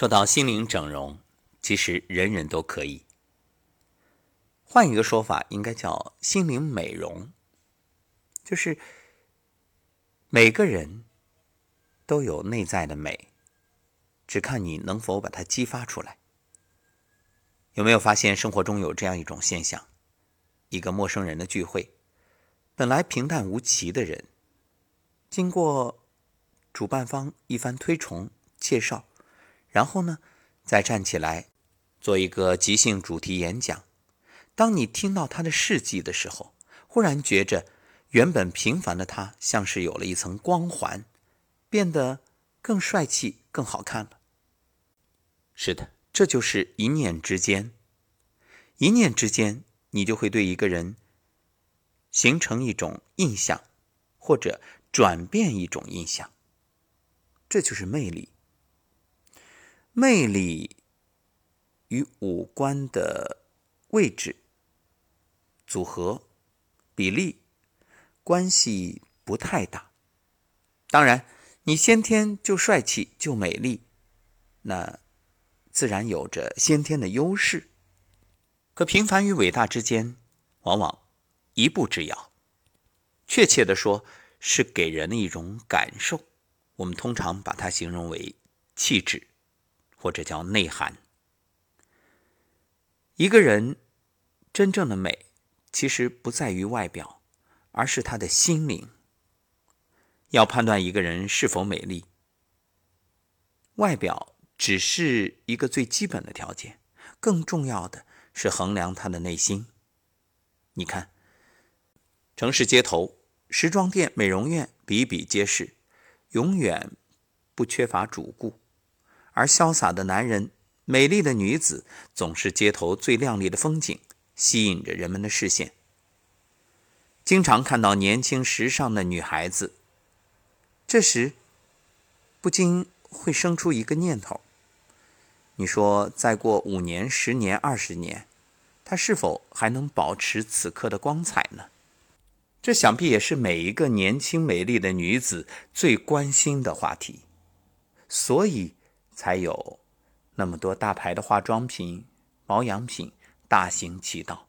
说到心灵整容，其实人人都可以。换一个说法，应该叫心灵美容，就是每个人都有内在的美，只看你能否把它激发出来。有没有发现生活中有这样一种现象？一个陌生人的聚会，本来平淡无奇的人，经过主办方一番推崇介绍。然后呢，再站起来做一个即兴主题演讲。当你听到他的事迹的时候，忽然觉着原本平凡的他，像是有了一层光环，变得更帅气、更好看了。是的，这就是一念之间。一念之间，你就会对一个人形成一种印象，或者转变一种印象。这就是魅力。魅力与五官的位置、组合、比例关系不太大。当然，你先天就帅气就美丽，那自然有着先天的优势。可平凡与伟大之间，往往一步之遥。确切的说，是给人的一种感受。我们通常把它形容为气质。或者叫内涵。一个人真正的美，其实不在于外表，而是他的心灵。要判断一个人是否美丽，外表只是一个最基本的条件，更重要的是衡量他的内心。你看，城市街头，时装店、美容院比比皆是，永远不缺乏主顾。而潇洒的男人、美丽的女子，总是街头最亮丽的风景，吸引着人们的视线。经常看到年轻时尚的女孩子，这时不禁会生出一个念头：你说，再过五年、十年、二十年，她是否还能保持此刻的光彩呢？这想必也是每一个年轻美丽的女子最关心的话题。所以。才有那么多大牌的化妆品、保养品大行其道，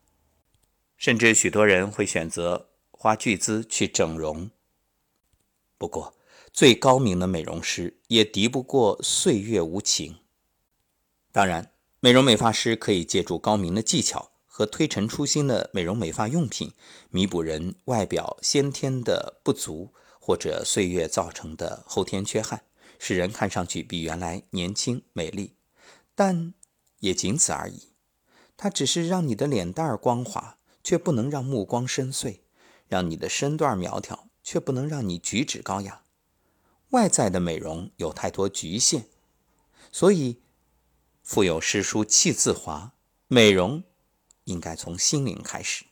甚至许多人会选择花巨资去整容。不过，最高明的美容师也敌不过岁月无情。当然，美容美发师可以借助高明的技巧和推陈出新的美容美发用品，弥补人外表先天的不足或者岁月造成的后天缺憾。使人看上去比原来年轻美丽，但也仅此而已。它只是让你的脸蛋儿光滑，却不能让目光深邃；让你的身段苗条，却不能让你举止高雅。外在的美容有太多局限，所以腹有诗书气自华。美容应该从心灵开始。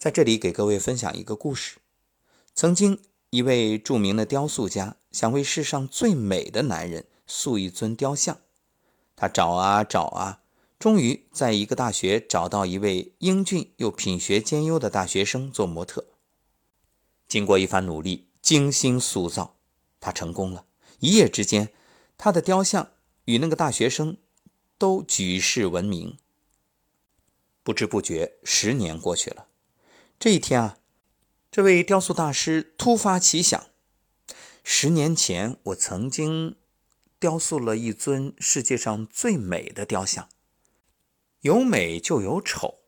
在这里给各位分享一个故事：曾经。一位著名的雕塑家想为世上最美的男人塑一尊雕像，他找啊找啊，终于在一个大学找到一位英俊又品学兼优的大学生做模特。经过一番努力，精心塑造，他成功了。一夜之间，他的雕像与那个大学生都举世闻名。不知不觉，十年过去了。这一天啊。这位雕塑大师突发奇想：十年前，我曾经雕塑了一尊世界上最美的雕像。有美就有丑，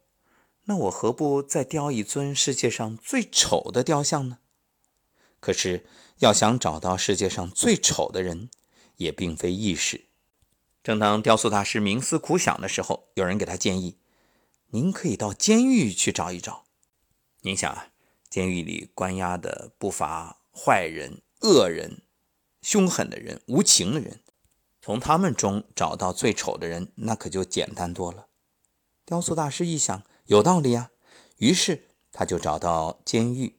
那我何不再雕一尊世界上最丑的雕像呢？可是，要想找到世界上最丑的人，也并非易事。正当雕塑大师冥思苦想的时候，有人给他建议：“您可以到监狱去找一找。”您想啊。监狱里关押的不乏坏人、恶人、凶狠的人、无情的人，从他们中找到最丑的人，那可就简单多了。雕塑大师一想，有道理啊，于是他就找到监狱。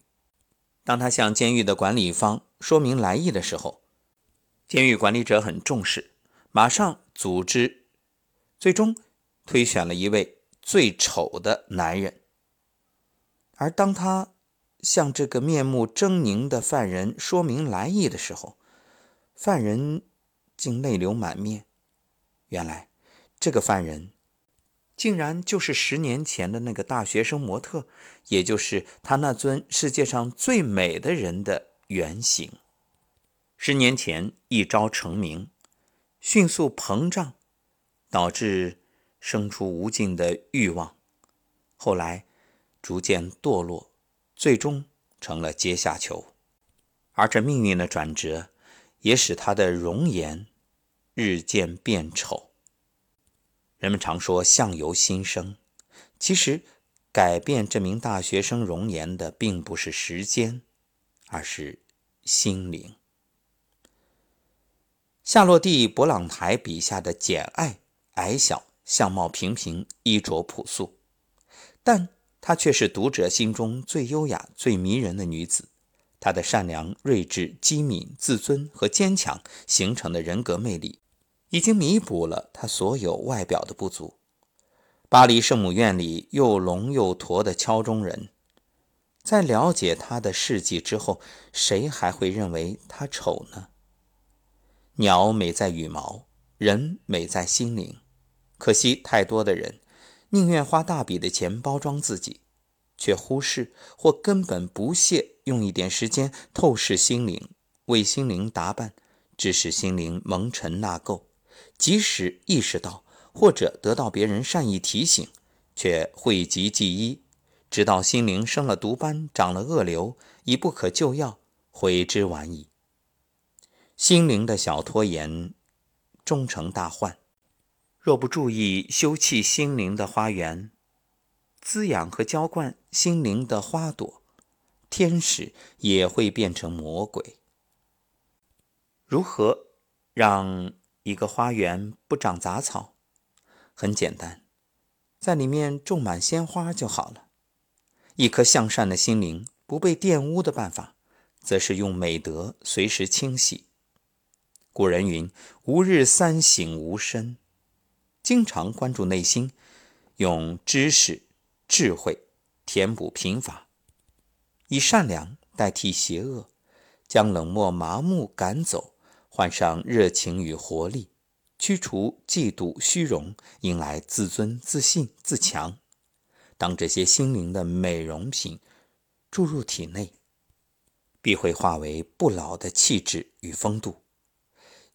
当他向监狱的管理方说明来意的时候，监狱管理者很重视，马上组织，最终推选了一位最丑的男人。而当他向这个面目狰狞的犯人说明来意的时候，犯人竟泪流满面，原来这个犯人竟然就是十年前的那个大学生模特，也就是他那尊世界上最美的人的原型。十年前一朝成名，迅速膨胀，导致生出无尽的欲望，后来逐渐堕落，最终成了阶下囚。而这命运的转折，也使他的容颜日渐变丑。人们常说相由心生，其实改变这名大学生容颜的，并不是时间，而是心灵。夏洛蒂·勃朗台笔下的简爱，矮小，相貌平平，衣着朴素，但她却是读者心中最优雅、最迷人的女子。她的善良、睿智、机敏、自尊和坚强形成的人格魅力，已经弥补了她所有外表的不足。巴黎圣母院里又聋又驼的敲钟人，在了解他的事迹之后，谁还会认为他丑呢？鸟美在羽毛，人美在心灵。可惜太多的人宁愿花大笔的钱包装自己。却忽视或根本不屑用一点时间透视心灵，为心灵打扮，致使心灵蒙尘纳垢。即使意识到或者得到别人善意提醒，却讳疾忌医，直到心灵生了毒斑、长了恶瘤，已不可救药，悔之晚矣。心灵的小拖延，终成大患。若不注意修葺心灵的花园，滋养和浇灌心灵的花朵，天使也会变成魔鬼。如何让一个花园不长杂草？很简单，在里面种满鲜花就好了。一颗向善的心灵不被玷污的办法，则是用美德随时清洗。古人云：“吾日三省吾身”，经常关注内心，用知识。智慧填补贫乏，以善良代替邪恶，将冷漠麻木赶走，换上热情与活力，驱除嫉妒虚荣，迎来自尊自信自强。当这些心灵的美容品注入体内，必会化为不老的气质与风度。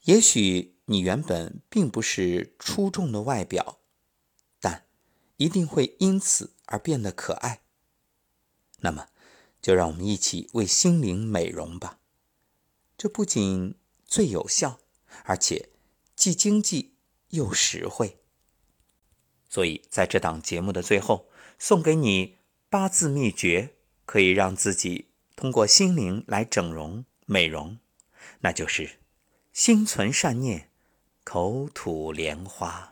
也许你原本并不是出众的外表，但一定会因此。而变得可爱，那么就让我们一起为心灵美容吧。这不仅最有效，而且既经济又实惠。所以在这档节目的最后，送给你八字秘诀，可以让自己通过心灵来整容美容，那就是心存善念，口吐莲花。